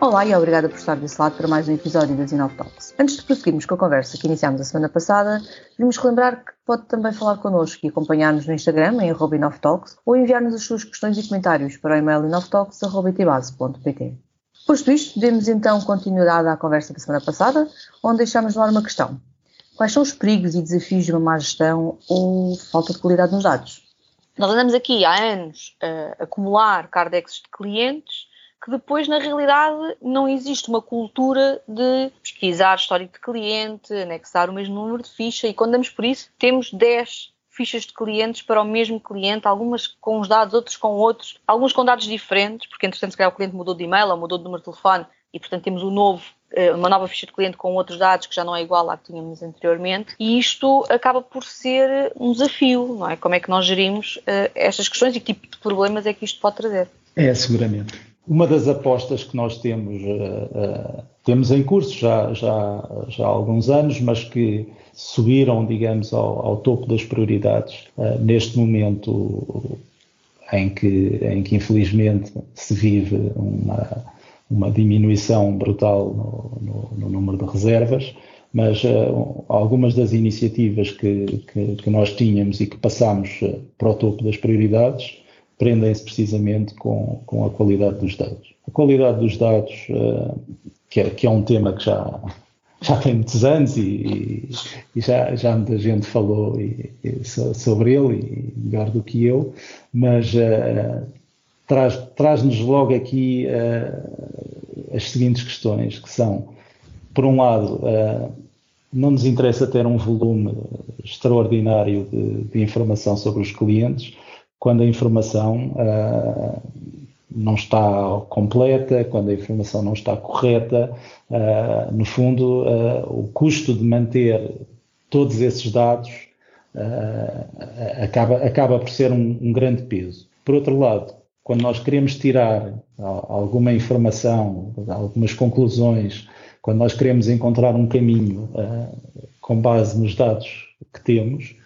Olá e obrigada por estar desse lado para mais um episódio da Zinov Talks. Antes de prosseguirmos com a conversa que iniciámos a semana passada, queremos relembrar que pode também falar connosco e acompanhar-nos no Instagram em Talks ou enviar-nos as suas questões e comentários para o e-mail inovtalks.pt. Posto isto, demos então continuidade à conversa da semana passada, onde deixámos no ar uma questão. Quais são os perigos e desafios de uma má gestão ou falta de qualidade nos dados? Nós andamos aqui há anos a acumular cardexes de clientes que depois, na realidade, não existe uma cultura de pesquisar histórico de cliente, anexar o mesmo número de ficha e quando damos por isso, temos 10 fichas de clientes para o mesmo cliente, algumas com os dados, outros com outros, alguns com dados diferentes, porque entretanto se calhar o cliente mudou de e-mail ou mudou de número de telefone e portanto temos um novo, eh, uma nova ficha de cliente com outros dados que já não é igual à que tínhamos anteriormente e isto acaba por ser um desafio, não é? Como é que nós gerimos uh, estas questões e que tipo de problemas é que isto pode trazer? É, seguramente. Uma das apostas que nós temos, uh, uh, temos em curso já, já, já há alguns anos, mas que subiram, digamos, ao, ao topo das prioridades uh, neste momento em que, em que infelizmente se vive uma, uma diminuição brutal no, no, no número de reservas, mas uh, algumas das iniciativas que, que, que, nós tínhamos e que passámos uh, para o topo das prioridades prendem-se precisamente com, com a qualidade dos dados. A qualidade dos dados, uh, que, é, que, é, um tema que já, já tem muitos anos e, e já, já muita gente falou e, e sobre ele, melhor do que eu, mas uh, traz-nos traz logo aqui uh, as seguintes questões, que são, por um lado, não nos interessa ter um volume extraordinário de, de informação sobre os clientes, quando a informação uh, não está completa, quando a informação não está correta, uh, no fundo, uh, o custo de manter todos esses dados acaba, acaba por ser um, um, grande peso. Por outro lado, quando nós queremos tirar alguma informação, algumas conclusões, quando nós queremos encontrar um caminho com base nos dados que temos,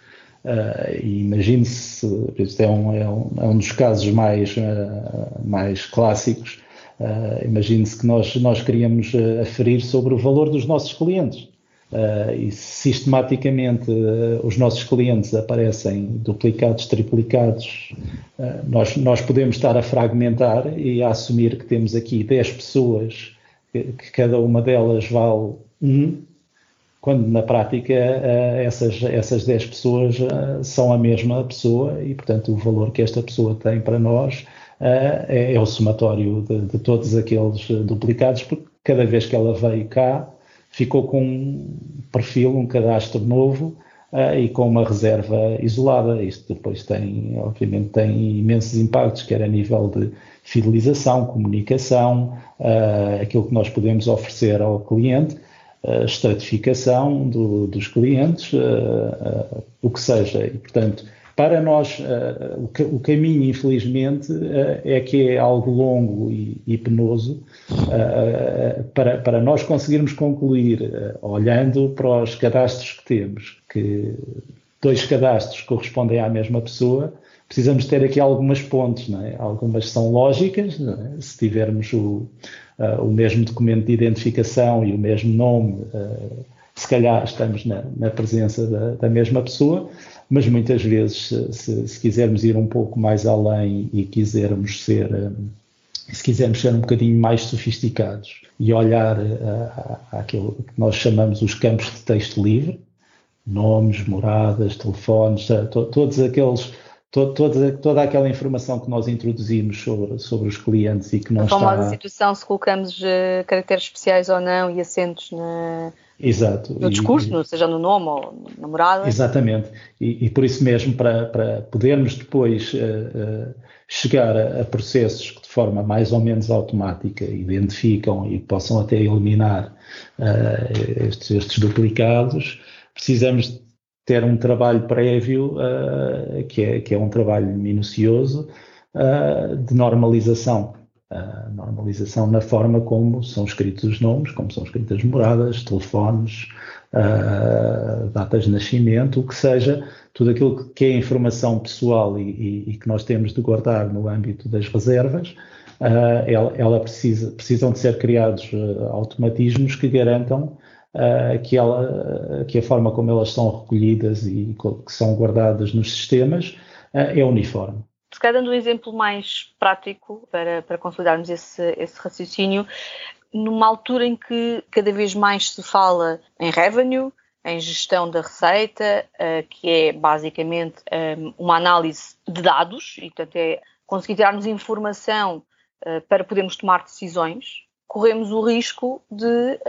Uh, e imagine-se, isto é um, é, um, é um dos casos mais, uh, mais clássicos, uh, imagine-se que nós, nós queríamos aferir sobre o valor dos nossos clientes. e sistematicamente os nossos clientes aparecem duplicados, triplicados, nós, nós podemos estar a fragmentar e a assumir que temos aqui 10 pessoas, que, que cada uma delas vale um, quando na prática eh, essas, essas 10 pessoas eh, são a mesma pessoa e, portanto, o valor que esta pessoa tem para nós eh, é, é o somatório de, de, todos aqueles duplicados, porque cada vez que ela veio cá ficou com um perfil, um cadastro novo e com uma reserva isolada. Isto depois tem, obviamente, tem imensos impactos, quer a nível de fidelização, comunicação, aquilo que nós podemos oferecer ao cliente estratificação do, dos clientes, uh, uh, o que seja. E, portanto, para nós, uh, o, o, caminho, infelizmente, é que é algo longo e, e penoso para, para nós conseguirmos concluir, olhando para os cadastros que temos, que dois cadastros correspondem à mesma pessoa, precisamos ter aqui algumas pontes, é? algumas são lógicas, é? se tivermos o, uh, o mesmo documento de identificação e o mesmo nome, uh, se calhar estamos na, na presença da, da, mesma pessoa, mas muitas vezes, se, se, quisermos ir um pouco mais além e quisermos ser, um, se quisermos ser um bocadinho mais sofisticados e olhar aquilo que nós chamamos os campos de texto livre, nomes, moradas, telefones, to, todos aqueles toda, toda aquela informação que nós introduzimos sobre, sobre os clientes e que não a está... A famosa situação se colocamos uh, caracteres especiais ou não e acentos na, Exato. no discurso, e, seja no nome ou na morada. Exatamente. E, e por isso mesmo, para, para podermos depois uh, uh, chegar a, a, processos que de forma mais ou menos automática identificam e possam até eliminar estes, estes duplicados, precisamos ter um trabalho prévio, uh, que, é, que é um trabalho minucioso, uh, de normalização. Uh, normalização na forma como são escritos os nomes, como são escritas moradas, telefones, datas de nascimento, o que seja, tudo aquilo que é informação pessoal e, e, e, que nós temos de guardar no âmbito das reservas, ela, ela precisa, precisam de ser criados automatismos que garantam que, ela, que a forma como elas são recolhidas e que são guardadas nos sistemas é uniforme. Se calhar dando um exemplo mais prático para, para consolidarmos esse, esse raciocínio, numa altura em que cada vez mais se fala em revenue, em gestão da receita, uh, que é basicamente um, eh, uma análise de dados e, portanto, é conseguir tirar-nos informação uh, para podermos tomar decisões, corremos o risco de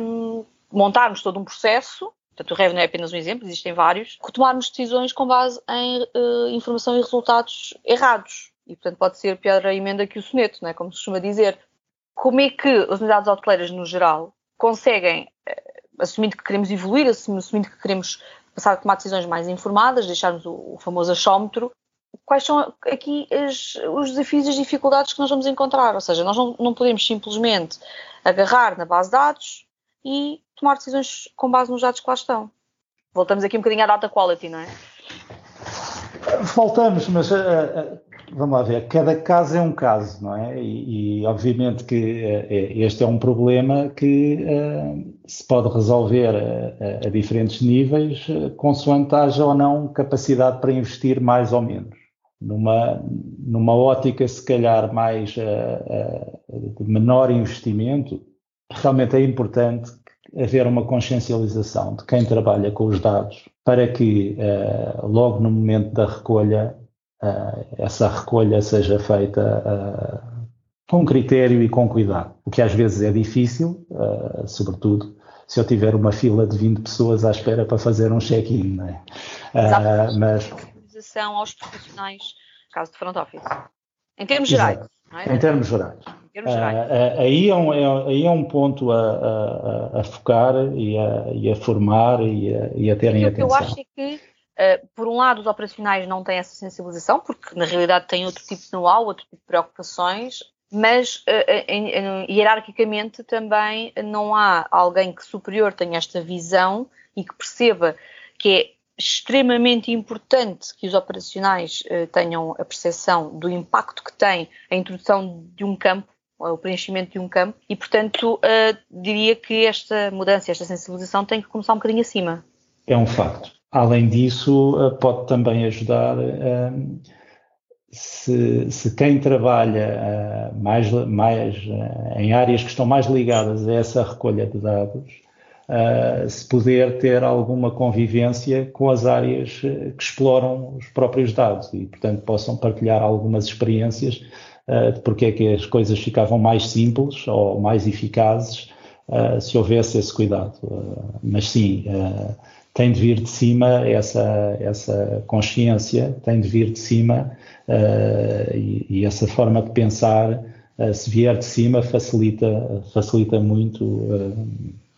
um, montarmos todo um processo. Portanto, o revenue é apenas um exemplo, existem vários, tomarmos decisões com base em uh, informação e resultados errados. E, portanto, pode ser pior a emenda que o soneto, não é? como se costuma dizer como é que as unidades hoteleiras, no geral, conseguem, eh, assumindo que queremos evoluir, assumindo que queremos passar a tomar decisões mais informadas, deixarmos o, famoso achómetro, quais são aqui as, os desafios e as dificuldades que nós vamos encontrar? Ou seja, nós não, não podemos simplesmente agarrar na base de dados e tomar decisões com base nos dados que lá estão. Voltamos aqui um bocadinho à data quality, não é? Voltamos, mas uh, uh, vamos lá ver, cada caso é um caso, não é? E, e obviamente que uh, este é um problema que se pode resolver a, a diferentes níveis, consoante haja ou não capacidade para investir mais ou menos. Numa, numa ótica, se calhar, mais de menor investimento, realmente é importante haver uma consciencialização de quem trabalha com os dados para que uh, logo no momento da recolha uh, essa recolha seja feita uh, com critério e com cuidado, o que às vezes é difícil, sobretudo se eu tiver uma fila de 20 pessoas à espera para fazer um check-in, não é? mas aos profissionais, caso de front office. Em termos gerais. É? Em termos gerais. Uh, uh, aí, é um, é, aí é um ponto a, a, a focar e a, e a, formar e a, e a terem atenção. O que eu acho é que, uh, por um lado, os operacionais não têm essa sensibilização, porque na realidade têm outro tipo de know-how, outro tipo de preocupações, mas em, em, hierarquicamente também não há alguém que superior tenha esta visão e que perceba que é extremamente importante que os operacionais tenham a percepção do impacto que tem a introdução de um campo o preenchimento de um campo e, portanto, uh, diria que esta mudança, esta sensibilização tem que começar um bocadinho acima. É um facto. Além disso, uh, pode também ajudar uh, se, se, quem trabalha mais, mais em áreas que estão mais ligadas a essa recolha de dados, se puder ter alguma convivência com as áreas que exploram os próprios dados e, portanto, possam partilhar algumas experiências de porque é que as coisas ficavam mais simples ou mais eficazes uh, se houvesse esse cuidado. Uh, mas sim, tem de vir de cima essa, essa consciência, tem de vir de cima e, e, essa forma de pensar, se vier de cima, facilita, facilita muito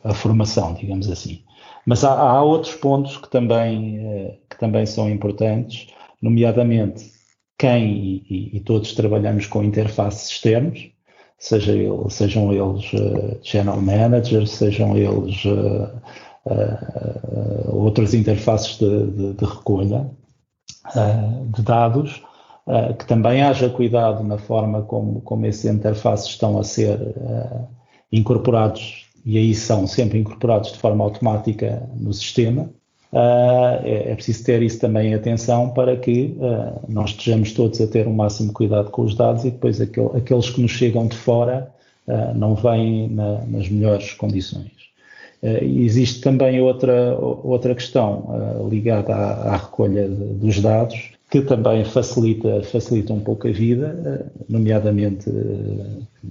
a formação, digamos assim. Mas há, há, outros pontos que também, que também são importantes, nomeadamente quem e, e, todos trabalhamos com interfaces externos, seja ele, sejam eles uh, channel managers, sejam eles uh, uh, outras interfaces de, de, de recolha de dados, que também haja cuidado na forma como, como esses interfaces estão a ser incorporados, e aí são sempre incorporados de forma automática no sistema, é, é, preciso ter isso também em atenção para que uh, nós estejamos todos a ter o máximo cuidado com os dados e depois aquel, aqueles que nos chegam de fora uh, não vêm na, nas melhores condições. existe também outra, outra questão ligada à, recolha dos dados que também facilita, facilita um pouco a vida, nomeadamente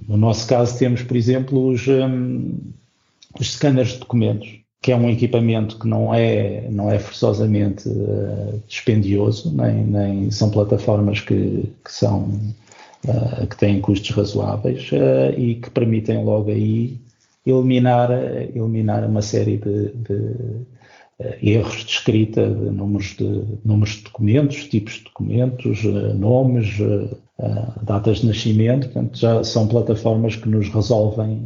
no nosso caso temos, por exemplo, os, os scanners de documentos que é um equipamento que não é, não é forçosamente uh, dispendioso, nem, nem são plataformas que, que são uh, que têm custos razoáveis uh, e que permitem logo aí eliminar, eliminar uma série de, de erros de escrita, de números de, números de documentos, tipos de documentos, nomes, datas de nascimento, portanto já são plataformas que nos resolvem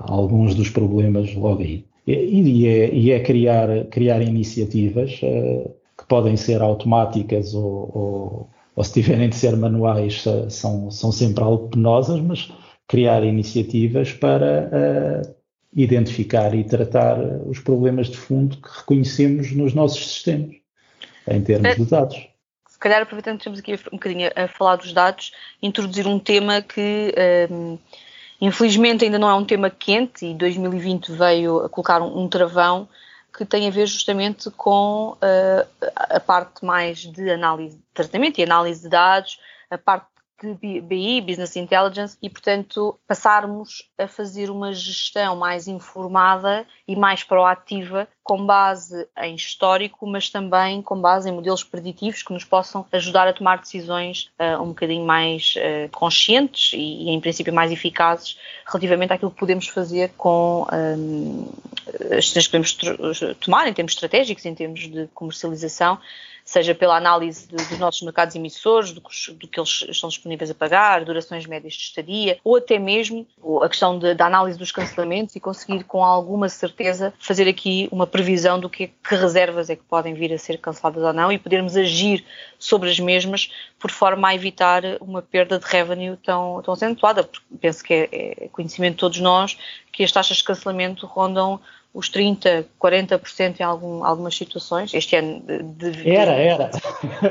alguns dos problemas logo aí. E é, e é criar, criar iniciativas uh, que podem ser automáticas ou, ou, ou se tiverem de ser manuais, são, são sempre algo penosas, mas criar iniciativas para uh, identificar e tratar os problemas de fundo que reconhecemos nos nossos sistemas, em termos de dados. Se calhar, aproveitando que estamos aqui um bocadinho a falar dos dados, introduzir um tema que um, infelizmente ainda não é um tema quente e 2020 veio a colocar um, um travão que tem a ver justamente com uh, a parte mais de análise de tratamento e análise de dados, a parte de BI, Business Intelligence, e portanto passarmos a fazer uma gestão mais informada e mais proativa com base em histórico, mas também com base em modelos preditivos que nos possam ajudar a tomar decisões uh, um bocadinho mais uh, conscientes e, e, em princípio, mais eficazes relativamente àquilo que podemos fazer com um, as decisões que podemos tomar em termos estratégicos, em termos de comercialização seja pela análise de, dos nossos mercados emissores, do, do, que eles estão disponíveis a pagar, durações médias de estadia, ou até mesmo a questão da análise dos cancelamentos e conseguir com alguma certeza fazer aqui uma previsão do que, que reservas é que podem vir a ser canceladas ou não e podermos agir sobre as mesmas por forma a evitar uma perda de revenue tão, tão acentuada, porque penso que é, é conhecimento de todos nós que as taxas de cancelamento rondam os 30%, 40% em algum, algumas situações. Este ano de, de era, era.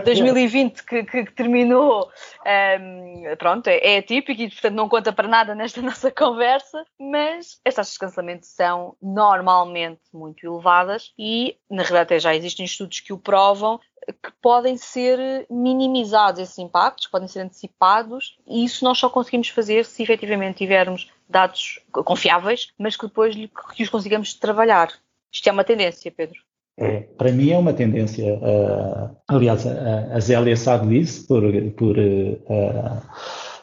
2020 que, que, que terminou, um, ehm, pronto, é, é atípico e portanto não conta para nada nesta nossa conversa, mas as taxas de cancelamento são normalmente muito elevadas e na realidade até já existem estudos que o provam que podem ser minimizados esses impactos, podem ser antecipados, e isso nós só conseguimos fazer se efetivamente tivermos dados confiáveis, mas que depois que os consigamos trabalhar. Isto é uma tendência, Pedro. É, para mim é uma tendência. Uh, aliás, a, a Zélia sabe disso por, por uh,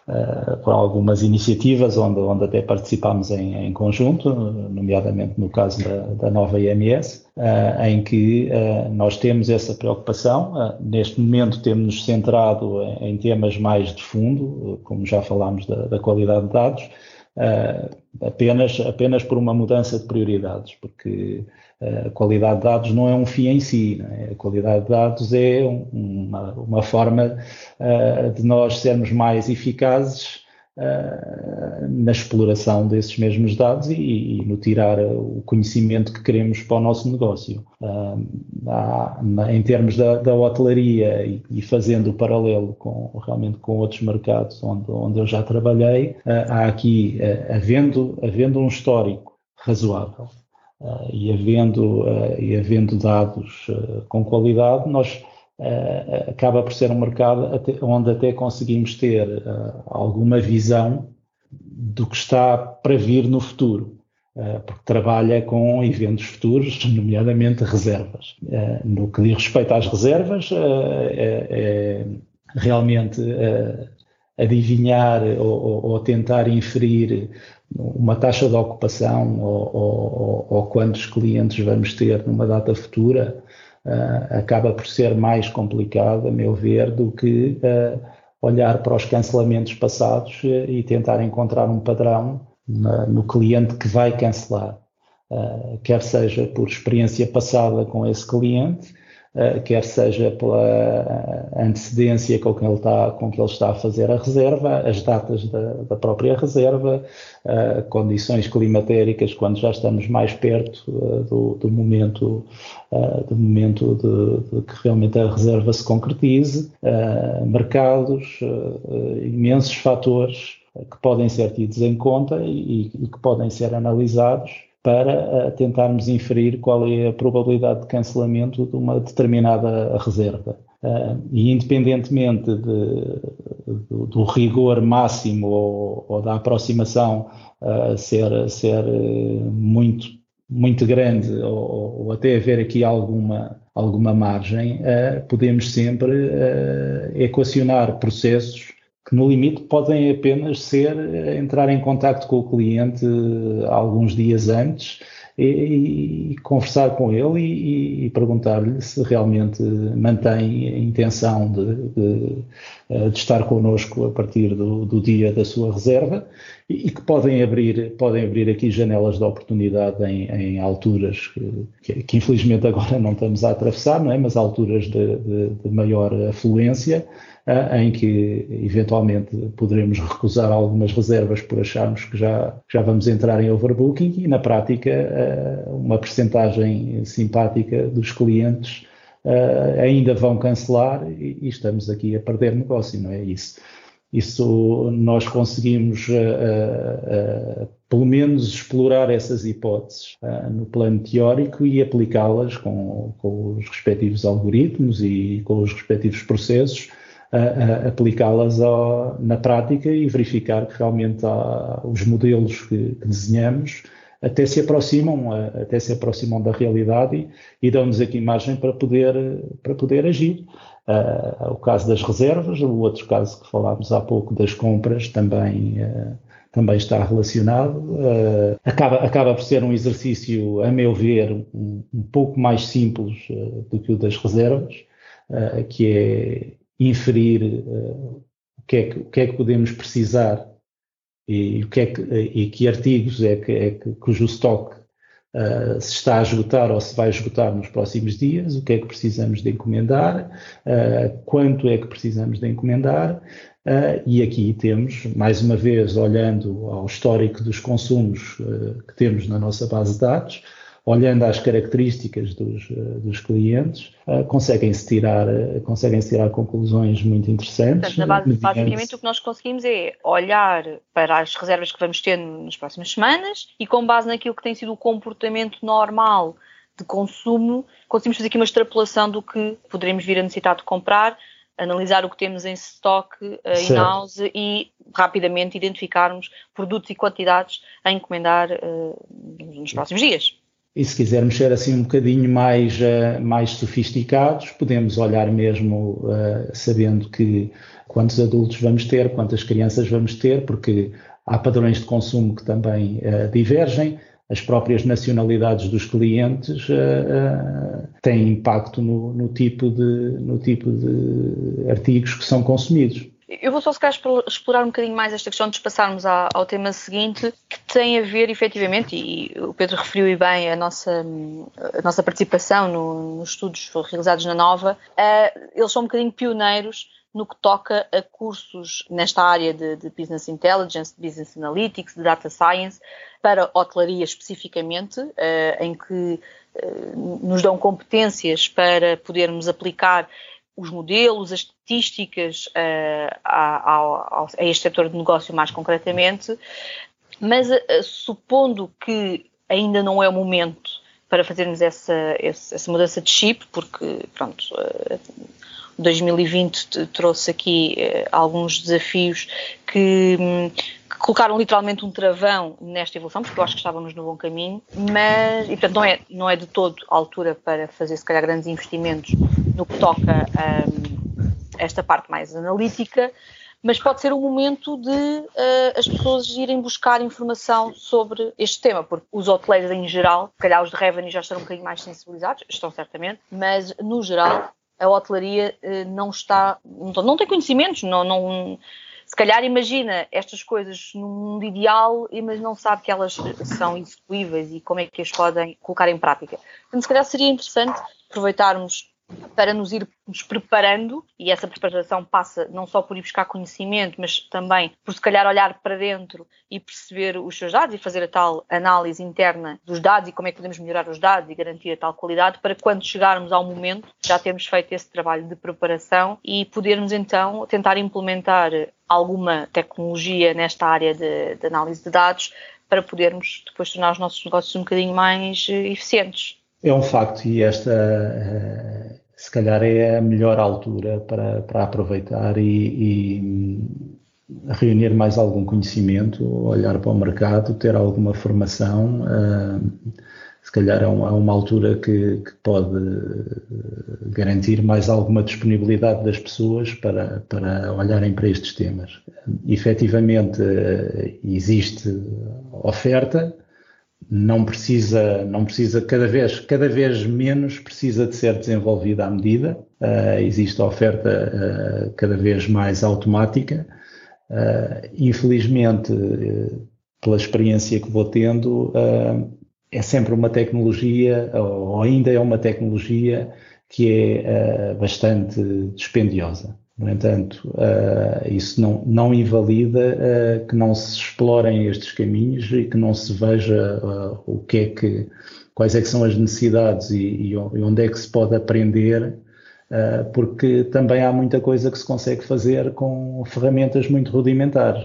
uh, por algumas iniciativas onde, onde até participámos em, em conjunto, nomeadamente no caso da, da nova IMS, em que nós temos essa preocupação. neste momento temos-nos centrado em, em, temas mais de fundo, como já falámos da, da qualidade de dados, apenas, apenas por uma mudança de prioridades, porque a qualidade de dados não é um fim em si, é? a qualidade de dados é uma, uma forma uh, de nós sermos mais eficazes uh, na exploração desses mesmos dados e, e, no tirar o conhecimento que queremos para o nosso negócio. Uh, há, em termos da, da hotelaria e, e, fazendo o paralelo com, realmente com outros mercados onde, onde eu já trabalhei, há aqui, havendo, havendo um histórico razoável uh, e, havendo, uh, e havendo dados uh, com qualidade, nós acaba por ser um mercado até, onde até conseguimos ter alguma visão do que está para vir no futuro. porque trabalha com eventos futuros, nomeadamente reservas. no que diz respeito às reservas, é, é realmente adivinhar ou, ou, tentar inferir uma taxa de ocupação ou, ou, ou, quantos clientes vamos ter numa data futura uh, acaba por ser mais complicado, a meu ver, do que uh, olhar para os cancelamentos passados e tentar encontrar um padrão na, no cliente que vai cancelar, quer seja por experiência passada com esse cliente, quer seja pela antecedência com que, ele está, com que ele está a fazer a reserva, as datas da, da própria reserva, uh, condições climatéricas quando já estamos mais perto uh, do, do, momento, uh, do momento de, de, que realmente a reserva se concretize, mercados, imensos fatores que podem ser tidos em conta e, e que podem ser analisados para uh, tentarmos inferir qual é a probabilidade de cancelamento de uma determinada reserva. Uh, e independentemente de, do, do, rigor máximo ou, ou da aproximação uh, ser, ser muito, muito grande ou, ou, até haver aqui alguma, alguma margem, podemos sempre equacionar processos que no limite podem apenas ser eh, entrar em contato com o cliente eh, alguns dias antes e, e conversar com ele e, e perguntar-lhe se realmente mantém a intenção de, de, eh, de estar connosco a partir do, do, dia da sua reserva e, que podem abrir, podem abrir aqui janelas de oportunidade em, em alturas que, que, que, infelizmente agora não estamos a atravessar, não é? mas alturas de, de, maior afluência, em que eventualmente poderemos recusar algumas reservas por acharmos que já, já vamos entrar em overbooking e na prática uma percentagem simpática dos clientes ainda vão cancelar e, estamos aqui a perder negócio, não é isso? Isso nós conseguimos, pelo menos, explorar essas hipóteses no plano teórico e aplicá-las com, com, os respectivos algoritmos e com os respectivos processos, aplicá-las na prática e verificar que realmente há, os modelos que, que desenhamos até se aproximam, até se aproximam da realidade e, e dão-nos aqui margem para poder, para poder agir. Uh, o caso das reservas, o outro caso que falámos há pouco das compras também, uh, também está relacionado. Uh, acaba, acaba por ser um exercício, a meu ver, um, um pouco mais simples do que o das reservas, que é inferir o que, é que, o que é que podemos precisar e, o que, é que, e que artigos é que, é que cujo estoque uh, se está a esgotar ou se vai esgotar nos próximos dias, o que é que precisamos de encomendar, uh, quanto é que precisamos de encomendar, uh, e aqui temos, mais uma vez, olhando ao histórico dos consumos que temos na nossa base de dados, olhando às características dos, eh, dos clientes, uh, conseguem-se tirar, uh, conseguem tirar conclusões muito interessantes. Portanto, base, basicamente o que nós conseguimos é olhar para as reservas que vamos ter nas próximas semanas e com base naquilo que tem sido o comportamento normal de consumo, conseguimos fazer aqui uma extrapolação do que poderemos vir a necessitar de comprar analisar o que temos em stock uh, in-house e rapidamente identificarmos produtos e quantidades a encomendar uh, nos próximos dias. E se quisermos ser assim um bocadinho mais, uh, mais sofisticados, podemos olhar mesmo uh, sabendo que quantos adultos vamos ter, quantas crianças vamos ter, porque há padrões de consumo que também uh, divergem, as próprias nacionalidades dos clientes têm impacto no, no, tipo de, no tipo de artigos que são consumidos. Eu vou só se calhar explorar um bocadinho mais esta questão de passarmos ao tema seguinte, que tem a ver efetivamente, e o Pedro referiu bem a nossa, a nossa participação no, nos estudos realizados na Nova, uh, eles são um bocadinho pioneiros no que toca a cursos nesta área de, de, Business Intelligence, de Business Analytics, de Data Science, para hotelaria especificamente, uh, em que uh, nos dão competências para podermos aplicar os modelos, as estatísticas uh, a, a, a, este setor de negócio mais concretamente, mas uh, supondo que ainda não é o momento para fazermos essa, essa mudança de chip, porque pronto, uh, 2020 trouxe aqui alguns desafios que, que, colocaram literalmente um travão nesta evolução, porque eu acho que estávamos no bom caminho, mas, e portanto não é, não é de todo a altura para fazer se calhar grandes investimentos no que toca a um, esta parte mais analítica, mas pode ser um momento de uh, as pessoas irem buscar informação sobre este tema, porque os hoteleiros em geral, se calhar os de revenue já estão um bocadinho mais sensibilizados, estão certamente, mas no geral a hotelaria uh, não está, não, não, tem conhecimentos, não, não, se calhar imagina estas coisas no mundo ideal, mas não sabe que elas são execuíveis e como é que as podem colocar em prática. Então, se calhar seria interessante aproveitarmos para nos irmos preparando, e essa preparação passa não só por ir buscar conhecimento, mas também por se calhar olhar para dentro e perceber os seus dados e fazer a tal análise interna dos dados e como é que podemos melhorar os dados e garantir a tal qualidade para quando chegarmos ao momento já termos feito esse trabalho de preparação e podermos então tentar implementar alguma tecnologia nesta área de, de análise de dados para podermos depois tornar os nossos negócios um bocadinho mais eh, eficientes. É um facto e esta eh, se calhar é a melhor altura para, para aproveitar e, e, reunir mais algum conhecimento, olhar para o mercado, ter alguma formação. Uh, se calhar é uma, é uma altura que, que, pode garantir mais alguma disponibilidade das pessoas para, para olharem para estes temas. Efetivamente, existe oferta, não precisa, não precisa cada vez, cada vez menos precisa de ser desenvolvida à medida. Uh, existe a oferta uh, cada vez mais automática Uh, infelizmente, pela experiência que vou tendo, é sempre uma tecnologia, ou ainda é uma tecnologia que é bastante dispendiosa. No entanto, uh, isso não, não invalida uh, que não se explorem estes caminhos e que não se veja uh, o que é que, quais é que são as necessidades e, e onde é que se pode aprender, porque também há muita coisa que se consegue fazer com ferramentas muito rudimentares.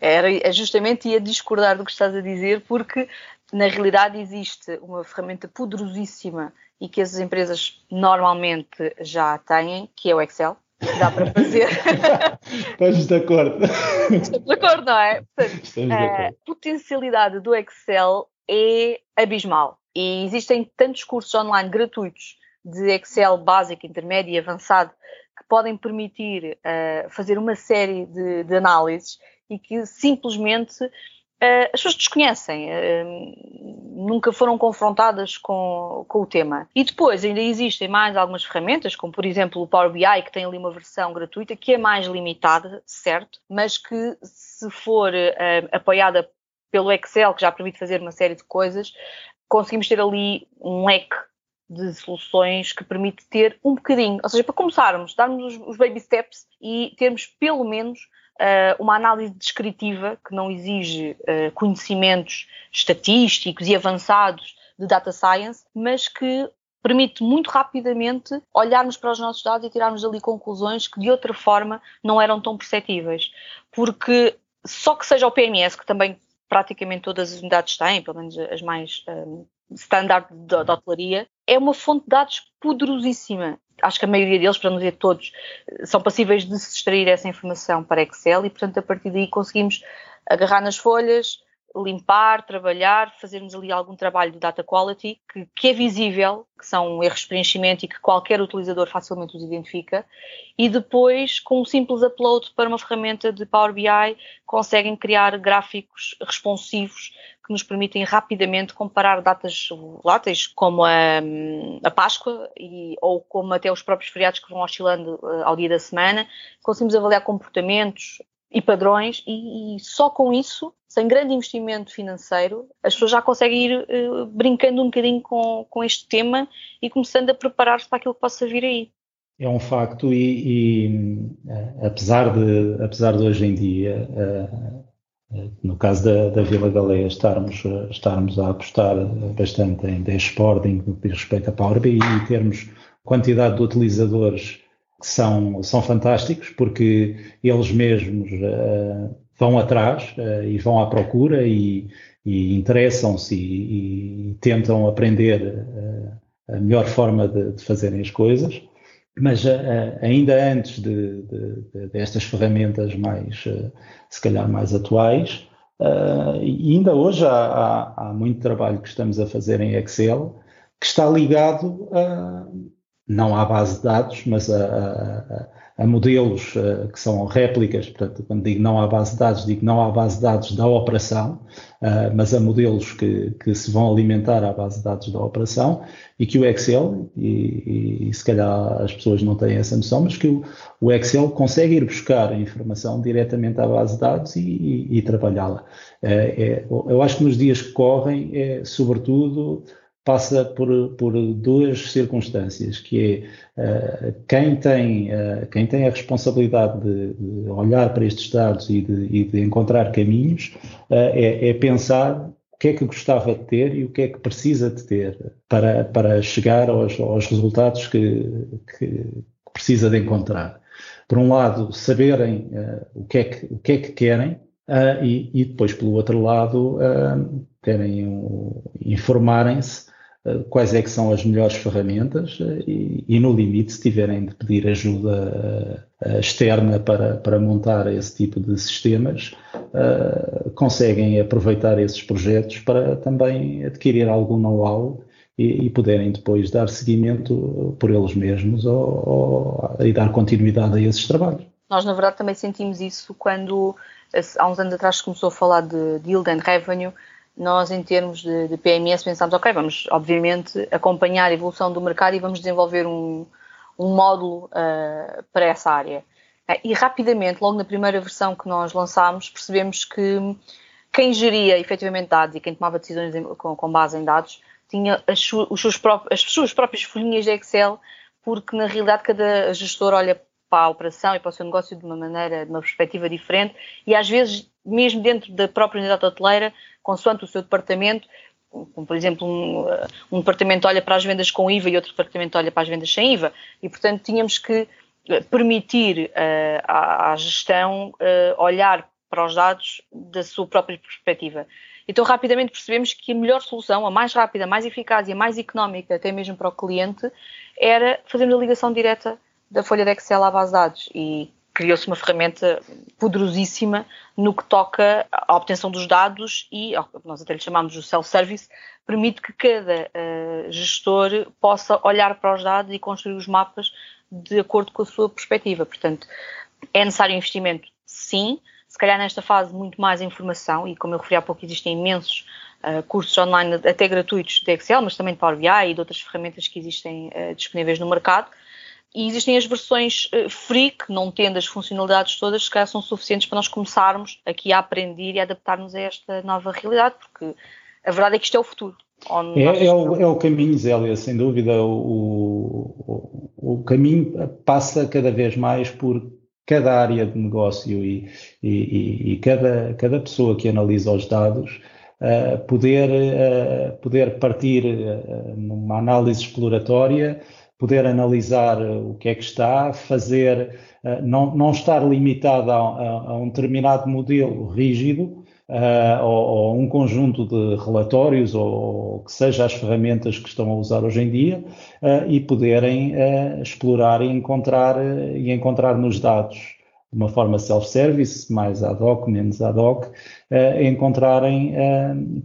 É? Era é justamente ia discordar do que estás a dizer, porque na realidade existe uma ferramenta poderosíssima e que as empresas normalmente já têm, que é o Excel dá para fazer. Estamos de acordo. Estamos de acordo, não é? Portanto, a potencialidade do Excel é abismal. E existem tantos cursos online gratuitos de Excel básico, intermédio e avançado que podem permitir uh, fazer uma série de, de análises e que simplesmente as pessoas desconhecem, uh, nunca foram confrontadas com, com o tema. E depois ainda existem mais algumas ferramentas, como por exemplo o Power BI, que tem ali uma versão gratuita, que é mais limitada, certo, mas que se for uh, apoiada pelo Excel, que já permite fazer uma série de coisas, conseguimos ter ali um leque de soluções que permite ter um bocadinho, ou seja, para começarmos, darmos os, os baby steps e termos pelo menos uma análise descritiva que não exige uh, conhecimentos estatísticos e avançados de data science, mas que permite muito rapidamente olharmos para os nossos dados e tirarmos dali conclusões que de outra forma não eram tão perceptíveis. Porque só que seja o PMS, que também praticamente todas as unidades têm, pelo menos as mais um, eh, standard da hotelaria, é uma fonte de dados poderosíssima acho que a maioria deles, para não dizer todos, são passíveis de se extrair essa informação para Excel e, portanto, a partir daí conseguimos agarrar nas folhas, limpar, trabalhar, fazermos ali algum trabalho de data quality que, que, é visível, que são erros de preenchimento e que qualquer utilizador facilmente os identifica, e depois, com um simples upload para uma ferramenta de Power BI, conseguem criar gráficos responsivos que nos permitem rapidamente comparar datas voláteis, como a, a Páscoa, e, ou como até os próprios feriados que vão oscilando uh, ao dia da semana. Conseguimos avaliar comportamentos e padrões, e, e, só com isso, sem grande investimento financeiro, as pessoas já conseguem ir uh, brincando um bocadinho com, com este tema e começando a preparar-se para aquilo que possa vir aí. É um facto e, e apesar, de, apesar de hoje em dia uh, no caso da, da Vila Galeia, estarmos, estarmos a apostar bastante em dashboarding no que diz respeito a Power BI e termos quantidade de utilizadores são, são fantásticos, porque eles mesmos uh, vão atrás uh, e vão à procura e, e interessam-se e, e, tentam aprender uh, a melhor forma de, de fazerem as coisas. Mas ainda antes de, de, de, destas ferramentas mais, se calhar, mais atuais, e ainda hoje há, há, há, muito trabalho que estamos a fazer em Excel que está ligado a, não à base de dados, mas a, a modelos uh, que são réplicas, portanto, quando digo não à base de dados, digo não à base de dados da operação, uh, mas a modelos que, que, se vão alimentar à base de dados da operação e que o Excel, e, e, se calhar as pessoas não têm essa noção, mas que o, o Excel consegue ir buscar a informação diretamente à base de dados e, e trabalhá-la. Uh, é, eu acho que nos dias que correm, é sobretudo passa por, por duas circunstâncias, que é uh, quem, tem, uh, quem tem a responsabilidade de, de, olhar para estes dados e de, e de encontrar caminhos, uh, é, é, pensar o que é que gostava de ter e o que é que precisa de ter para, para chegar aos, aos resultados que, que, precisa de encontrar. Por um lado, saberem o, que é que, o que é que querem, e, e, depois, pelo outro lado, terem um, informarem-se quais é que são as melhores ferramentas eh, e, e, no limite, se tiverem de pedir ajuda uh, externa para, para montar esse tipo de sistemas, conseguem aproveitar esses projetos para também adquirir algum know-how e, e, poderem depois dar seguimento por eles mesmos ou, ou, e dar continuidade a esses trabalhos. Nós, na verdade, também sentimos isso quando, há uns anos atrás, começou a falar de yield and revenue, nós, em termos de, de PMS, pensamos, ok, vamos, obviamente, acompanhar a evolução do mercado e vamos desenvolver um, um módulo uh, para essa área. E rapidamente, logo na primeira versão que nós lançámos, percebemos que quem geria efetivamente dados e quem tomava decisões com, com base em dados tinha as, os seus próprios, as suas próprias folhinhas de Excel, porque na realidade cada gestor olha para a operação e para o seu negócio de uma maneira, de uma perspectiva diferente e às vezes, mesmo dentro da própria unidade hoteleira, consoante o seu departamento, como por exemplo um, um, departamento olha para as vendas com IVA e outro departamento olha para as vendas sem IVA e portanto tínhamos que eh, permitir uh, à, à, gestão uh, olhar para os dados da sua própria perspectiva. Então, rapidamente percebemos que a melhor solução, a mais rápida, a mais eficaz e a mais económica, até mesmo para o cliente, era fazermos a ligação direta da folha de Excel à base de dados. E criou-se uma ferramenta poderosíssima no que toca à obtenção dos dados e, nós até lhe chamamos o self-service, permite que cada uh, gestor possa olhar para os dados e construir os mapas de acordo com a sua perspectiva. Portanto, é necessário investimento, sim, se calhar nesta fase muito mais informação, e como eu referi há pouco, existem imensos uh, cursos online, até gratuitos de Excel, mas também de Power BI e de outras ferramentas que existem uh, disponíveis no mercado. E existem as versões uh, free, que não tendo as funcionalidades todas, se calhar são suficientes para nós começarmos aqui a aprender e a adaptar-nos a esta nova realidade, porque a verdade é que isto é o futuro. É, é, o, é, o, caminho, Zélia, sem dúvida. O, o, o, caminho passa cada vez mais por cada área de negócio e, e, e cada, cada pessoa que analisa os dados uh, poder, uh, poder partir uh, numa análise exploratória, poder analisar o que é que está, fazer, não, não estar limitado a, a, a um determinado modelo rígido, uh, ou, ou, um conjunto de relatórios, ou, ou, que seja as ferramentas que estão a usar hoje em dia, uh, e poderem uh, explorar e encontrar, e encontrar nos dados uma forma self-service, mais ad hoc, menos ad hoc, encontrarem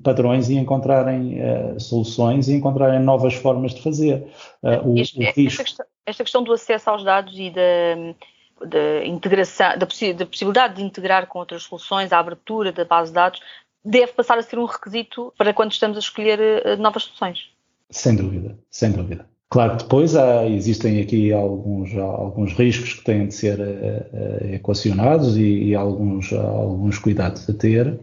padrões e encontrarem soluções e encontrarem novas formas de fazer. O, este, o esta, questão, esta, questão, do acesso aos dados e da da integração, da, possi da, possibilidade de integrar com outras soluções, a abertura da base de dados, deve passar a ser um requisito para quando estamos a escolher uh, novas soluções. Sem dúvida, sem dúvida. Claro que depois há, existem aqui alguns, alguns riscos que têm de ser uh, equacionados e, e, alguns, alguns cuidados a ter,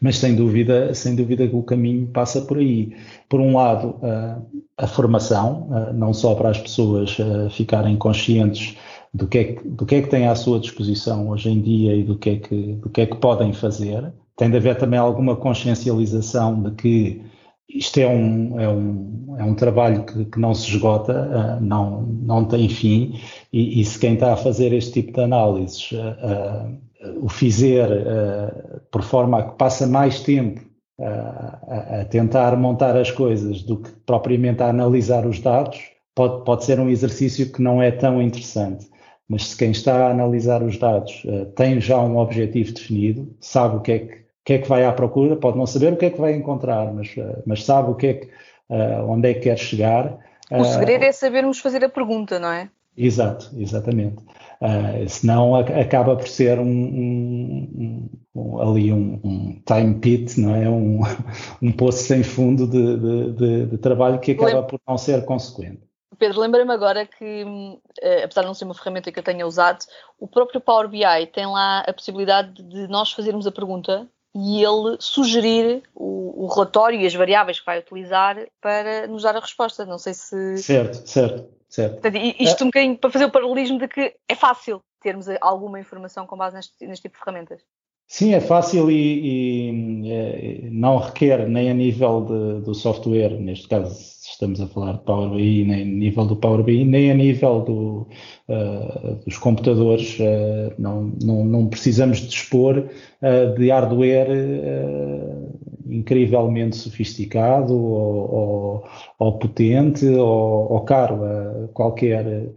mas sem dúvida, sem dúvida que o caminho passa por aí. Por um lado, uh, a formação, não só para as pessoas ficarem conscientes do que, é que, do que é que têm à sua disposição hoje em dia e do que é que, do que, é que podem fazer. Tem de haver também alguma consciencialização de que isto é um, é um, é um trabalho que, que não se esgota, uh, não, não tem fim, e, e, se quem está a fazer este tipo de análises uh, uh, o fizer por forma a que passa mais tempo a, a, tentar montar as coisas do que propriamente a analisar os dados, pode, pode ser um exercício que não é tão interessante. Mas se quem está a analisar os dados tem já um objetivo definido, sabe o que é que, que, é que vai à procura, pode não saber o que é que vai encontrar, mas, uh, mas sabe o que é que, uh, onde é que quer chegar. O segredo é sabermos fazer a pergunta, não é? Exato, exatamente. Uh, senão acaba por ser um, um, um ali um, time pit, não é? Um, um poço sem fundo de, de, de, de trabalho que acaba por não ser consequente. Pedro, lembra-me agora que, apesar de não ser uma ferramenta que eu tenha usado, o próprio Power BI tem lá a possibilidade de nós fazermos a pergunta e ele sugerir o, o, relatório e as variáveis que vai utilizar para nos dar a resposta. Não sei se. Certo, certo, certo. Portanto, isto é. um bocadinho para fazer o paralelismo de que é fácil termos alguma informação com base neste, neste tipo de ferramentas. Sim, é fácil e, e é, não requer nem a nível de, do software, neste caso estamos a falar de Power BI, nem a nível do Power BI, nem a nível do, uh, dos computadores, uh, não, não, não, precisamos dispor uh, de hardware incrivelmente sofisticado ou, ou, ou potente ou, ou caro. qualquer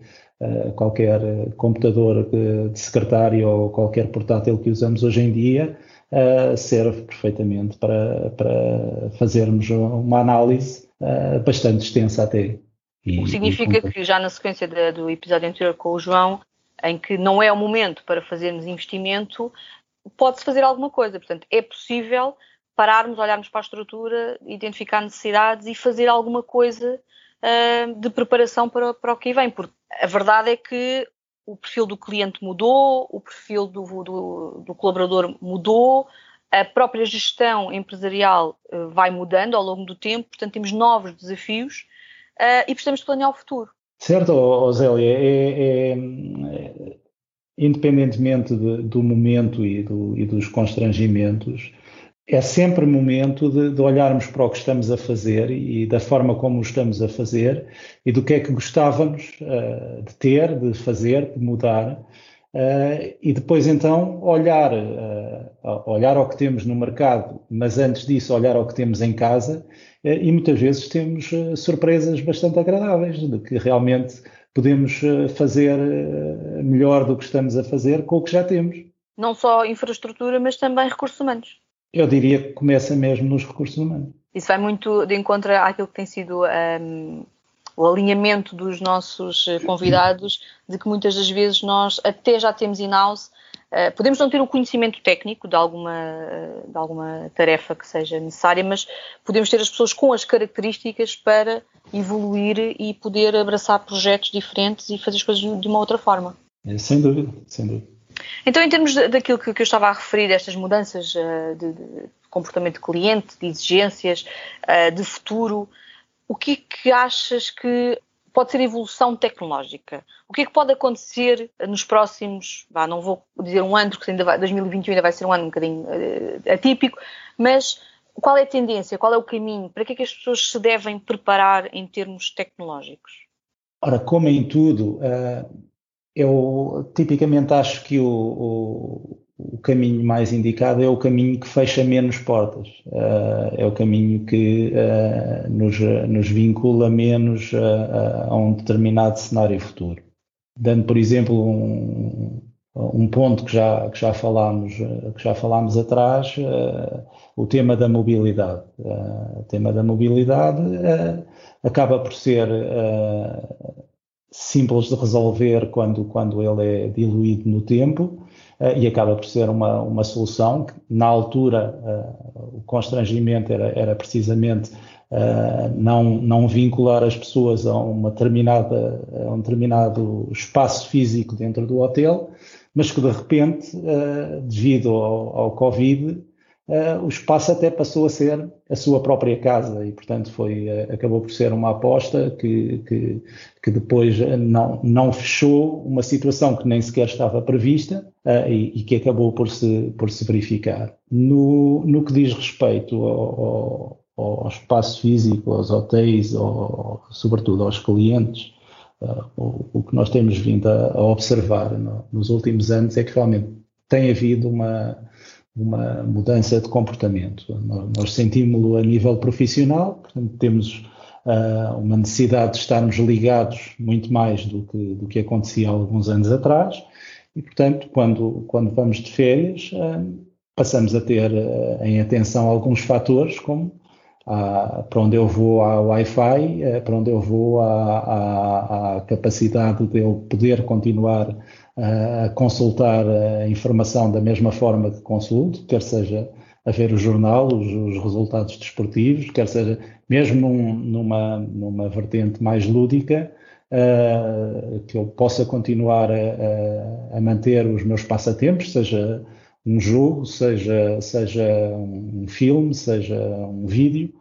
qualquer computador de secretário ou qualquer portátil que usamos hoje em dia uh, serve perfeitamente para, para fazermos uma análise bastante extensa até. E, o que significa e, que já na sequência de, do episódio anterior com o João, em que não é o momento para fazermos investimento, pode-se fazer alguma coisa. Portanto, é possível pararmos, olharmos para a estrutura, identificar necessidades e fazer alguma coisa uh, de preparação para, para o que vem, porque a verdade é que o perfil do cliente mudou, o perfil do, do, do colaborador mudou, a própria gestão empresarial uh, vai mudando ao longo do tempo, portanto temos novos desafios uh, e precisamos de planear o futuro. Certo, Zélia, é, é, é, independentemente de, do momento e, do, e, dos constrangimentos, é sempre momento de, de, olharmos para o que estamos a fazer e da forma como o estamos a fazer e do que é que gostávamos uh, de ter, de fazer, de mudar. Uh, e depois então olhar, uh, olhar ao que temos no mercado, mas antes disso olhar ao que temos em casa e muitas vezes temos surpresas bastante agradáveis de que realmente podemos fazer melhor do que estamos a fazer com o que já temos. Não só infraestrutura, mas também recursos humanos. Eu diria que começa mesmo nos recursos humanos. Isso vai muito de encontro àquilo que tem sido um, o alinhamento dos nossos eh, convidados, de que muitas das vezes nós até já temos in-house, uh, podemos não ter o conhecimento técnico de alguma, uh, de alguma tarefa que seja necessária, mas podemos ter as pessoas com as características para evoluir e poder abraçar projetos diferentes e fazer as coisas de uma outra forma. É, sem dúvida, sem dúvida. Então, em termos daquilo que, eu estava a referir, estas mudanças uh, de, comportamento de cliente, de exigências, uh, de futuro, o que é que achas que pode ser evolução tecnológica? O que é que pode acontecer nos próximos, vá, não vou dizer um ano, porque ainda vai, 2021 ainda vai ser um ano um bocadinho uh, atípico, mas qual é a tendência, qual é o caminho, para que é que as pessoas se devem preparar em termos tecnológicos? Ora, como em tudo, uh, eu tipicamente acho que o, o, o, caminho mais indicado é o caminho que fecha menos portas, uh, é o caminho que uh, nos, nos, vincula menos a, a, um determinado cenário futuro. Dando, por exemplo, um, um ponto que já, que já, falámos, que já falámos atrás, o tema da mobilidade. o tema da mobilidade acaba por ser simples de resolver quando, quando ele é diluído no tempo uh, e acaba por ser uma, uma solução que, na altura, uh, o constrangimento era, era precisamente uh, não, não vincular as pessoas a, uma determinada, a um determinado espaço físico dentro do hotel, mas que, de repente, devido ao, ao Covid, o espaço até passou a ser a sua própria casa e, portanto, foi, uh, acabou por ser uma aposta que, que, que, depois não, não fechou uma situação que nem sequer estava prevista uh, e, e, que acabou por se, por se verificar. No, no que diz respeito ao, ao, ao espaço físico, aos hotéis, ao, sobretudo aos clientes, Uh, o, o, que nós temos vindo a, a observar no, nos últimos anos é que realmente tem havido uma, uma mudança de comportamento. Nós sentimos-lo a nível profissional, portanto, temos uh, uma necessidade de estarmos ligados muito mais do que, do que acontecia há alguns anos atrás, e, portanto, quando, quando vamos de férias, uh, passamos a ter uh, em atenção alguns fatores, como para onde eu vou há Wi-Fi, para onde eu vou há, capacidade de eu poder continuar a consultar a informação da mesma forma que consulto, quer seja a ver o jornal, os, os resultados desportivos, quer seja mesmo num, numa, numa vertente mais lúdica, uh, que eu possa continuar a, a, manter os meus passatempos, seja um jogo, seja, seja um filme, seja um vídeo,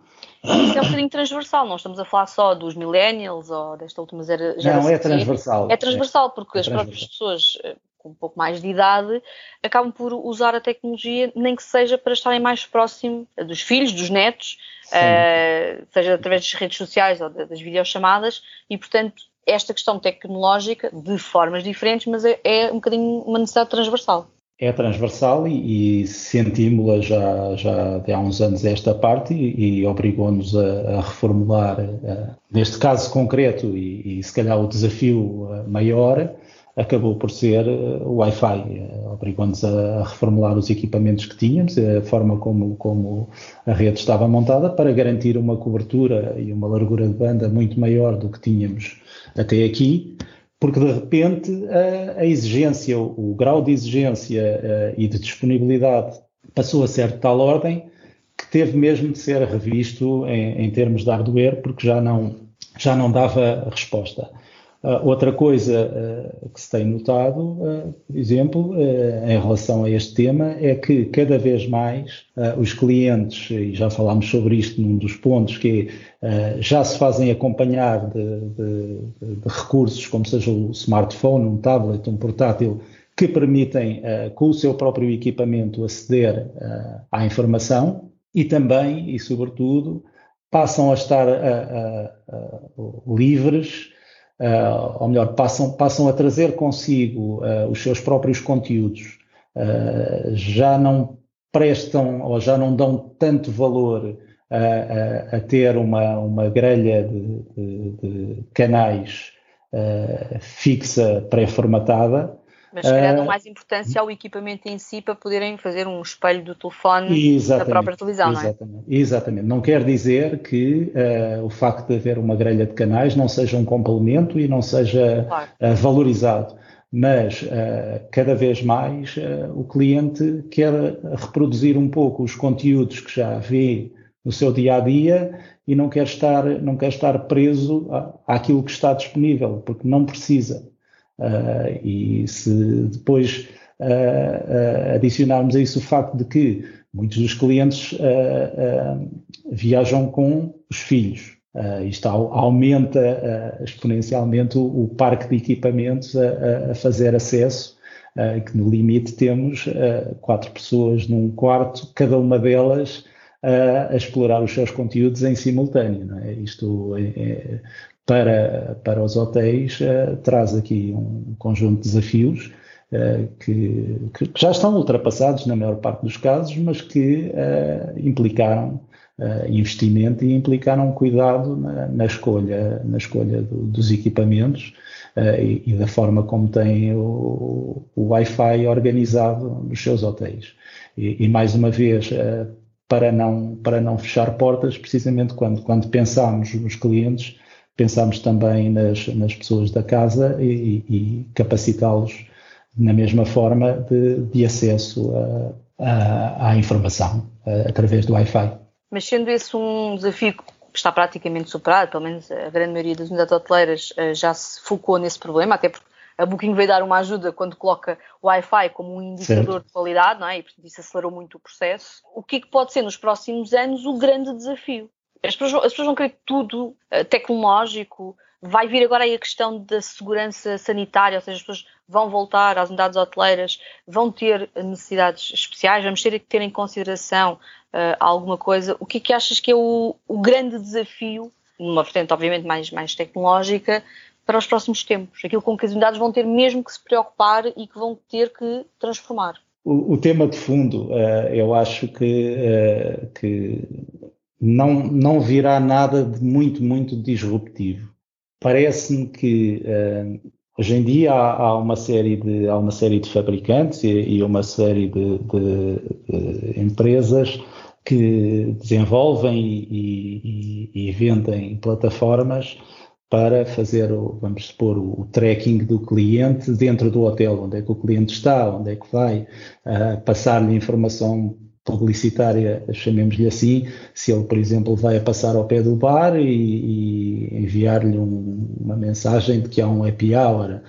isso é um bocadinho transversal, não estamos a falar só dos millennials ou desta última geração. Não, é transversal. É transversal, porque é as transversal. próprias pessoas eh, com um pouco mais de idade acabam por usar a tecnologia, nem que seja para estarem mais próximo dos filhos, dos netos, uh, seja através das redes sociais ou das videochamadas, e portanto esta questão tecnológica, de formas diferentes, mas é, é um bocadinho uma necessidade transversal é transversal e, e sentimos-la já, já há uns anos esta parte e, e obrigou-nos a, a, reformular, a, neste caso concreto e, e, se calhar o desafio eh, maior acabou por ser eh, o Wi-Fi, obrigou-nos a, reformular os equipamentos que tínhamos, a forma como, como a rede estava montada para garantir uma cobertura e uma largura de banda muito maior do que tínhamos até aqui porque de repente a, a exigência, o, o, grau de exigência uh, e de disponibilidade passou a ser de tal ordem que teve mesmo de ser revisto em, em, termos de hardware, porque já não, já não dava resposta. Uh, outra coisa uh, que se tem notado, uh, por exemplo, em relação a este tema, é que cada vez mais os clientes, e já falámos sobre isto num dos pontos, que é, já se fazem acompanhar de, de, de, recursos, como seja o smartphone, um tablet, um portátil, que permitem, com o seu próprio equipamento, aceder à informação e também, e sobretudo, passam a estar livres uh, ou melhor, passam, passam a trazer consigo uh, os seus próprios conteúdos, uh, já não prestam ou já não dão tanto valor a, a, a ter uma, uma grelha de, de, de canais fixa pré-formatada, mas se calhar dão mais importância ao equipamento em si para poderem fazer um espelho do telefone da própria televisão, exatamente, não é? Exatamente. Não quer dizer que uh, o facto de haver uma grelha de canais não seja um complemento e não seja claro. uh, valorizado. Mas uh, cada vez mais o cliente quer reproduzir um pouco os conteúdos que já vê no seu dia a dia e não quer estar, não quer estar preso àquilo que está disponível, porque não precisa. Uh, e se depois uh, adicionarmos a isso o facto de que muitos dos clientes viajam com os filhos, isto aumenta exponencialmente o, o, parque de equipamentos a, a fazer acesso, que no limite temos quatro pessoas num quarto, cada uma delas a, explorar os seus conteúdos em simultâneo. É? Isto é, é, para, para os hotéis uh, traz aqui um conjunto de desafios uh, que, que, já estão ultrapassados na maior parte dos casos, mas que uh, implicaram investimento e implicaram cuidado na, na escolha, na escolha do, dos equipamentos e, e, da forma como têm o, o Wi-Fi organizado nos seus hotéis. E, e mais uma vez, para não, para não fechar portas, precisamente quando, quando pensamos nos clientes, pensamos também nas, nas pessoas da casa e, e capacitá-los na mesma forma de, de acesso a, a, à informação a, através do Wi-Fi. Mas sendo esse um desafio que está praticamente superado, pelo menos a grande maioria das unidades hoteleiras eh, já se focou nesse problema, até porque a Booking veio dar uma ajuda quando coloca o Wi-Fi como um indicador certo. de qualidade, não é? E portanto isso acelerou muito o processo. O que, é que pode ser nos próximos anos o grande desafio? As pessoas, as pessoas vão querer tudo uh, tecnológico. Vai vir agora aí a questão da segurança sanitária, ou seja, as pessoas vão voltar às unidades hoteleiras, vão ter necessidades especiais, vamos ter que ter em consideração uh, alguma coisa. O que é que achas que é o, o grande desafio, numa vertente obviamente mais, mais tecnológica, para os próximos tempos? Aquilo com que as unidades vão ter mesmo que se preocupar e que vão ter que transformar? O, o tema de fundo, uh, eu acho que, uh, que não, não virá nada de muito, muito disruptivo. Parece-me que uh, hoje em dia há, há, uma série de, há uma série de fabricantes e, e uma série de, de, de, empresas que desenvolvem e, e, e, vendem plataformas para fazer, o, vamos supor, o, tracking do cliente dentro do hotel, onde é que o cliente está, onde é que vai, uh, passar-lhe informação publicitária, chamemos-lhe assim, se ele, por exemplo, vai a passar ao pé do bar e, e enviar-lhe um, uma mensagem de que há um happy hour.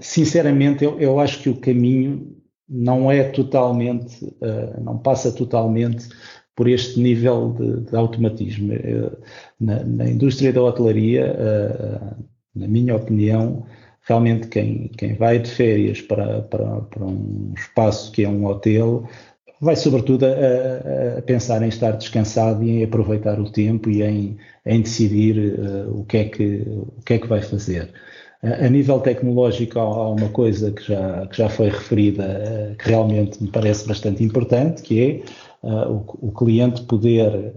Sinceramente, eu, eu acho que o caminho não é totalmente, uh, não passa totalmente por este nível de, de automatismo. Uh, na, na, indústria da hotelaria, uh, na minha opinião, realmente quem, quem vai de férias para, para, para um espaço que é um hotel vai sobretudo a, a, pensar em estar descansado e em aproveitar o tempo e em, em decidir uh, o, que é que, o que é que vai fazer. A nível tecnológico há uma coisa que já, que já foi referida uh, que realmente me parece bastante importante, que é o, o, cliente poder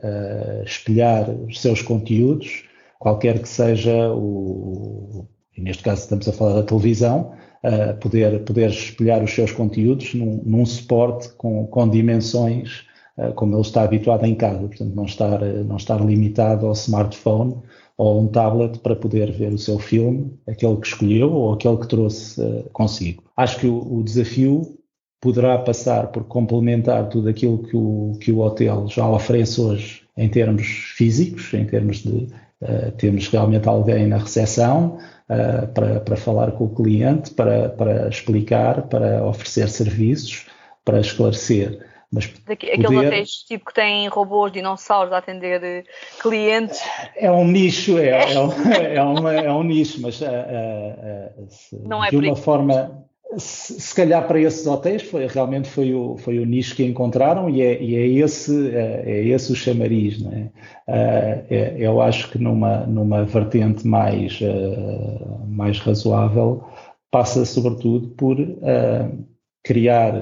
espelhar os seus conteúdos, qualquer que seja o, neste caso estamos a falar da televisão, uh, poder, poder espelhar os seus conteúdos num, num suporte com, com dimensões uh, como ele está habituado em casa, portanto não estar, não estar limitado ao smartphone ou um tablet para poder ver o seu filme, aquele que escolheu ou aquele que trouxe uh, consigo. Acho que o, o, desafio poderá passar por complementar tudo aquilo que o, que o hotel já oferece hoje em termos físicos, em termos de uh, termos realmente alguém na recepção, uh, para, para falar com o cliente, para, para explicar, para oferecer serviços, para esclarecer. Mas Aqueles poder... hotéis tipo que têm robôs, dinossauros a atender eh, clientes. É um nicho, é, é, um, é, uma, é um nicho, mas uh, uh, uh, Não é de uma forma se, se, calhar para esses hotéis foi, realmente foi o, foi o nicho que encontraram e é, e é esse, é, é, esse o chamariz. Não é? Uh, eu acho que numa, numa vertente mais, uh, mais razoável passa sobretudo por uh, criar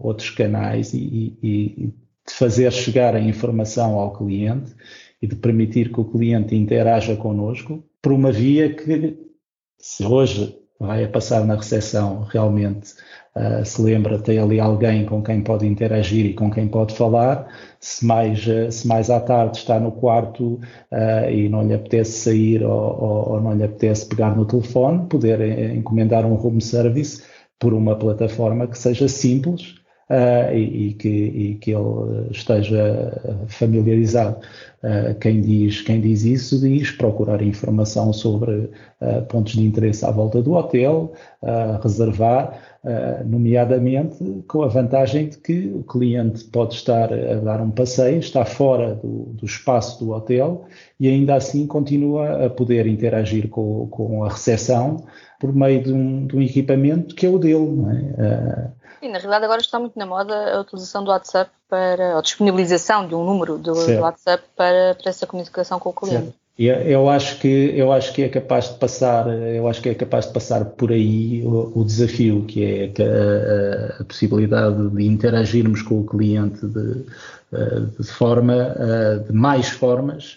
outros canais e, e, e fazer chegar a informação ao cliente e de permitir que o cliente interaja connosco por uma via que, se hoje vai a passar na recepção realmente uh, se lembra, tem ali alguém com quem pode interagir e com quem pode falar. Se mais, uh, se mais à tarde está no quarto uh, e não lhe apetece sair ou, ou, ou, não lhe apetece pegar no telefone, poder encomendar um home service por uma plataforma que seja simples uh, e, e, que, e, que, ele esteja familiarizado. Uh, quem, diz, quem diz isso diz procurar informação sobre uh, pontos de interesse à volta do hotel, reservar, nomeadamente com a vantagem de que o cliente pode estar a dar um passeio, está fora do, do espaço do hotel e ainda assim continua a poder interagir com, com a recepção por meio de um, de um, equipamento que é o dele. É? Na realidade agora está muito na moda a utilização do WhatsApp para, a disponibilização de um número do, do WhatsApp para, para, essa comunicação com o cliente. Certo. Eu acho que eu acho que é capaz de passar eu acho que é capaz de passar por aí o, o desafio que é a, a, a, possibilidade de interagirmos com o cliente de, de forma de mais formas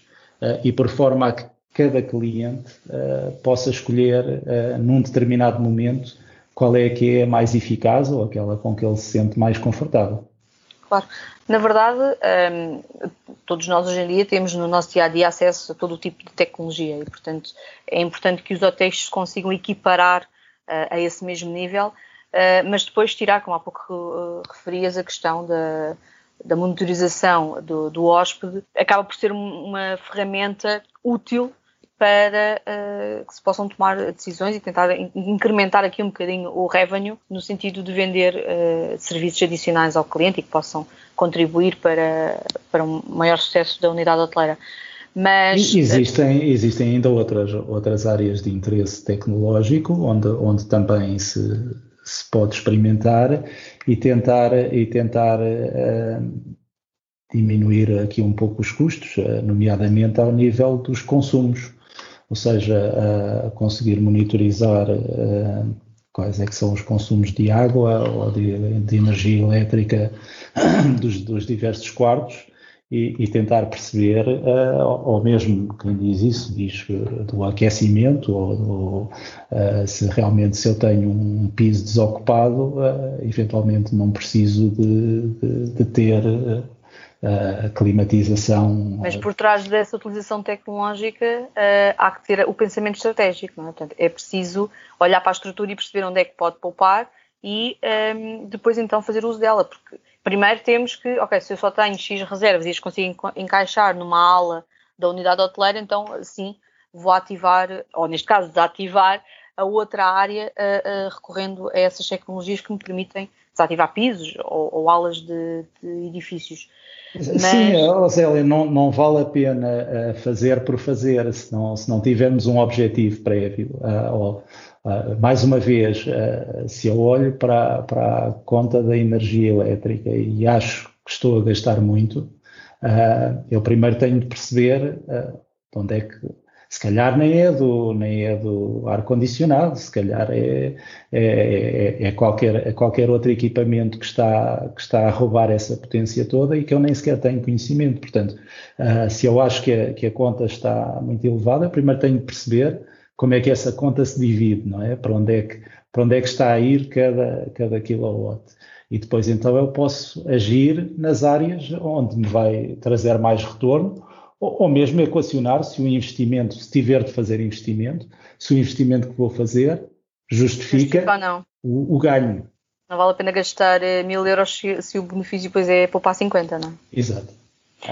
e por forma a que cada cliente possa escolher num determinado momento qual é que é mais eficaz ou aquela com que ele se sente mais confortável. Claro. Na verdade, um, todos nós hoje em dia temos no nosso dia a dia acesso a todo o tipo de tecnologia e, portanto, é importante que os hotéis se consigam equiparar uh, a esse mesmo nível, uh, mas depois tirar, como há pouco uh, referias, a questão da, da monitorização do, do hóspede, acaba por ser uma ferramenta útil para uh, que se possam tomar decisões e tentar incrementar aqui um bocadinho o revenue no sentido de vender uh, serviços adicionais ao cliente e que possam contribuir para, para um maior sucesso da unidade hoteleira. Mas, existem, existem ainda outras, outras áreas de interesse tecnológico onde, onde também se, se pode experimentar e tentar, e tentar uh, diminuir aqui um pouco os custos, nomeadamente ao nível dos consumos ou seja, a conseguir monitorizar quais é que são os consumos de água ou de, de energia elétrica dos, dos diversos quartos e, e tentar perceber, uh, ou mesmo quem diz isso, diz do aquecimento, ou, uh, se realmente se eu tenho um piso desocupado, eventualmente não preciso de, de, de ter a climatização. Mas por trás dessa utilização tecnológica uh, há que ter o pensamento estratégico, não é? Portanto, é preciso olhar para a estrutura e perceber onde é que pode poupar e um, ehm, depois então fazer uso dela, porque primeiro temos que, ok, se eu só tenho X reservas e as consigo encaixar numa ala da unidade hoteleira, então sim, vou ativar, ou neste caso desativar, a outra área uh, uh, recorrendo a essas tecnologias que me permitem desativar pisos ou, ou alas de, de edifícios. Mas... Sim, Osélia, não, não vale a pena uh, fazer por fazer, se não, se não tivermos um objetivo prévio. Ou, uh, mais uma vez, se eu olho para, para a conta da energia elétrica e acho que estou a gastar muito, eu primeiro tenho de perceber de onde é que se calhar nem é do, nem é do ar-condicionado, se calhar é, é, é, é, qualquer, é qualquer outro equipamento que está, que está a roubar essa potência toda e que eu nem sequer tenho conhecimento. Portanto, uh, se eu acho que a, que a conta está muito elevada, primeiro tenho de perceber como é que essa conta se divide, não é? Para onde é que, para onde é que está a ir cada, cada kilowatt. E depois então eu posso agir nas áreas onde me vai trazer mais retorno ou, ou mesmo equacionar se o investimento, se tiver de fazer investimento, se o investimento que vou fazer justifica, justifica o, o, ganho. Não vale a pena gastar eh, mil euros se, se, o benefício depois é poupar 50, não é? Exato.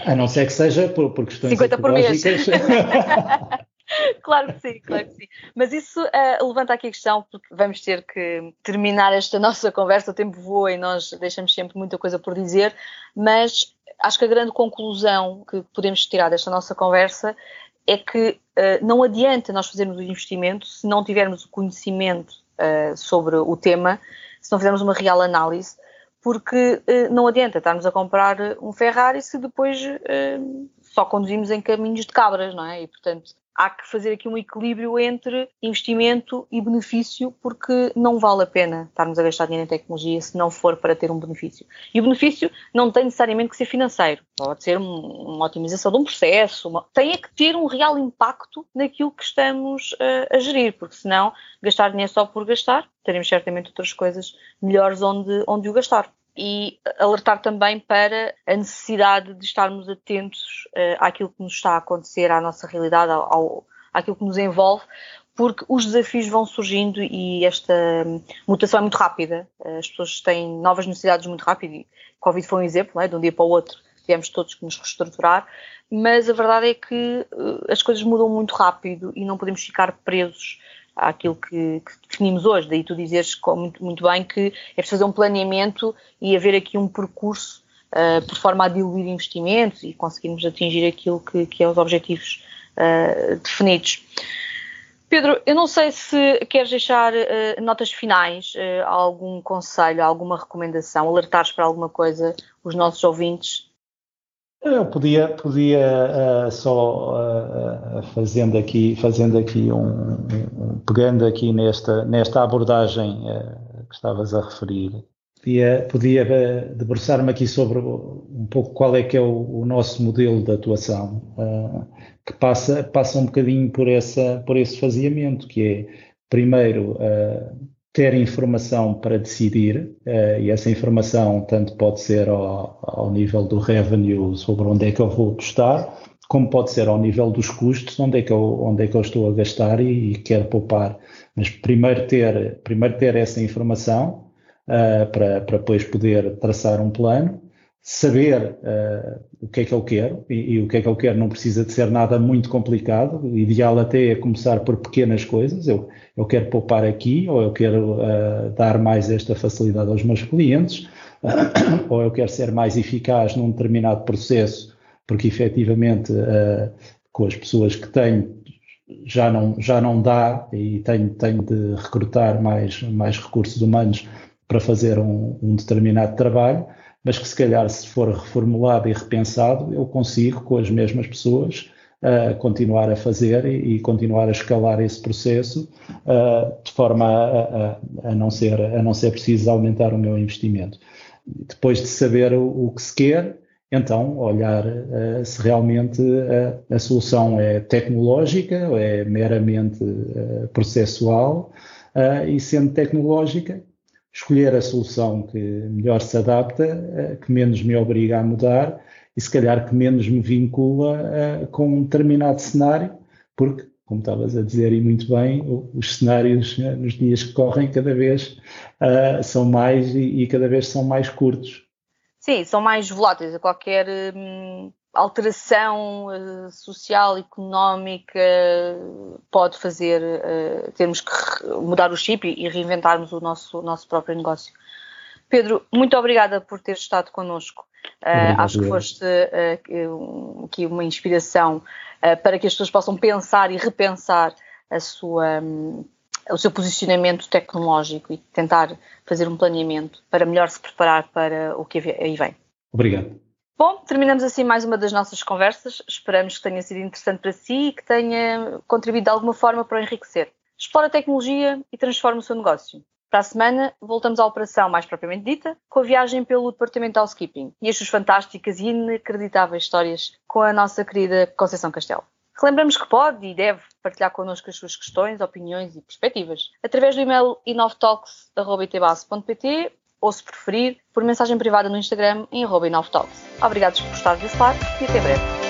A não ser que seja por, por questões 50 ecológicas. Por mês. claro que sim, claro que sim. Mas isso uh, levanta aqui a questão, porque vamos ter que terminar esta nossa conversa, o tempo voa e nós deixamos sempre muita coisa por dizer, mas acho que a grande conclusão que podemos tirar desta nossa conversa é que uh, não adianta nós fazermos o investimento se não tivermos o conhecimento uh, sobre o tema, se não fizermos uma real análise, porque não adianta estarmos a comprar um Ferrari se depois só conduzimos em caminhos de cabras, não é? E portanto há que fazer aqui um equilíbrio entre investimento e benefício, porque não vale a pena estarmos a gastar dinheiro em tecnologia se não for para ter um benefício. E o benefício não tem necessariamente que ser financeiro, pode ser uma otimização de um processo, uma... tem é que ter um real impacto naquilo que estamos uh, a gerir, porque senão gastar dinheiro só por gastar, teremos certamente outras coisas melhores onde, onde o gastar e alertar também para a necessidade de estarmos atentos uh, àquilo que nos está a acontecer, à nossa realidade, ao, àquilo que nos envolve, porque os desafios vão surgindo e esta mutação é muito rápida. Eh, as pessoas têm novas necessidades muito rápido e Covid foi um exemplo, é? de um dia para o outro tivemos todos que nos reestruturar, mas a verdade é que uh, as coisas mudam muito rápido e não podemos ficar presos àquilo que, que, definimos hoje. Daí tu dizes muito, muito bem que é preciso fazer um planeamento e haver aqui um percurso uh, por forma a diluir investimentos e conseguirmos atingir aquilo que, que é os objetivos uh, definidos. Pedro, eu não sei se queres deixar uh, notas finais, algum conselho, alguma recomendação, alertares para alguma coisa os nossos ouvintes eu podia, podia uh, só uh, fazendo aqui, fazendo aqui um, um, pegando aqui nesta, nesta abordagem uh, que estavas a referir, podia, podia debruçar-me aqui sobre um pouco qual é que é o, o nosso modelo de atuação, que passa, passa um bocadinho por, essa, por esse faseamento, que é primeiro ter informação para decidir, uh, e essa informação tanto pode ser ao, ao, nível do revenue, sobre onde é que eu vou apostar, como pode ser ao nível dos custos, onde é que eu, onde é que eu estou a gastar e, e quero poupar. Mas primeiro ter, primeiro ter essa informação uh, para, para depois poder traçar um plano saber uh, o que é que eu quero e, e, o que é que eu quero não precisa de ser nada muito complicado. O ideal até é começar por pequenas coisas. Eu, eu quero poupar aqui, ou eu quero uh, dar mais esta facilidade aos meus clientes, uh, ou eu quero ser mais eficaz num determinado processo, porque efetivamente com as pessoas que tenho já não, já não dá e tenho, tenho de recrutar mais, mais recursos humanos para fazer um, um determinado trabalho mas que se calhar se for reformulado e repensado, eu consigo com as mesmas pessoas uh, continuar a fazer e, e, continuar a escalar esse processo uh, de forma a, a, a, não ser, a não ser preciso aumentar o meu investimento. Depois de saber o, o que se quer, então olhar uh, se realmente a solução é tecnológica ou é meramente processual e sendo tecnológica, escolher a solução que melhor se adapta, que menos me obriga a mudar e se calhar que menos me vincula uh, com um determinado cenário, porque, como estavas a dizer e muito bem, os cenários uh, nos dias que correm cada vez uh, são mais e, e, cada vez são mais curtos. Sim, são mais voláteis a qualquer hum, alteração uh, social, económica pode fazer termos que mudar o chip e, e reinventarmos o nosso, nosso próprio negócio. Pedro, muito obrigada por ter estado connosco. Uh, acho que foste aqui uma inspiração para que as pessoas possam pensar e repensar a sua, um, o seu posicionamento tecnológico e tentar fazer um planeamento para melhor se preparar para o que aí vem. Obrigado. Bom, terminamos assim mais uma das nossas conversas. Esperamos que tenha sido interessante para si e que tenha contribuído de alguma forma para o enriquecer. Explore a tecnologia e transforme o seu negócio. Para a semana, voltamos à operação mais propriamente dita, com a viagem pelo Departamento de Housekeeping e as suas fantásticas e inacreditáveis histórias com a nossa querida Conceição Castelo. Relembramos que pode e deve partilhar connosco as suas questões, opiniões e perspectivas através do e-mail inovtalks.pt ou, se preferir, por mensagem privada no Instagram em arroba Obrigados por estar desse lado e até breve.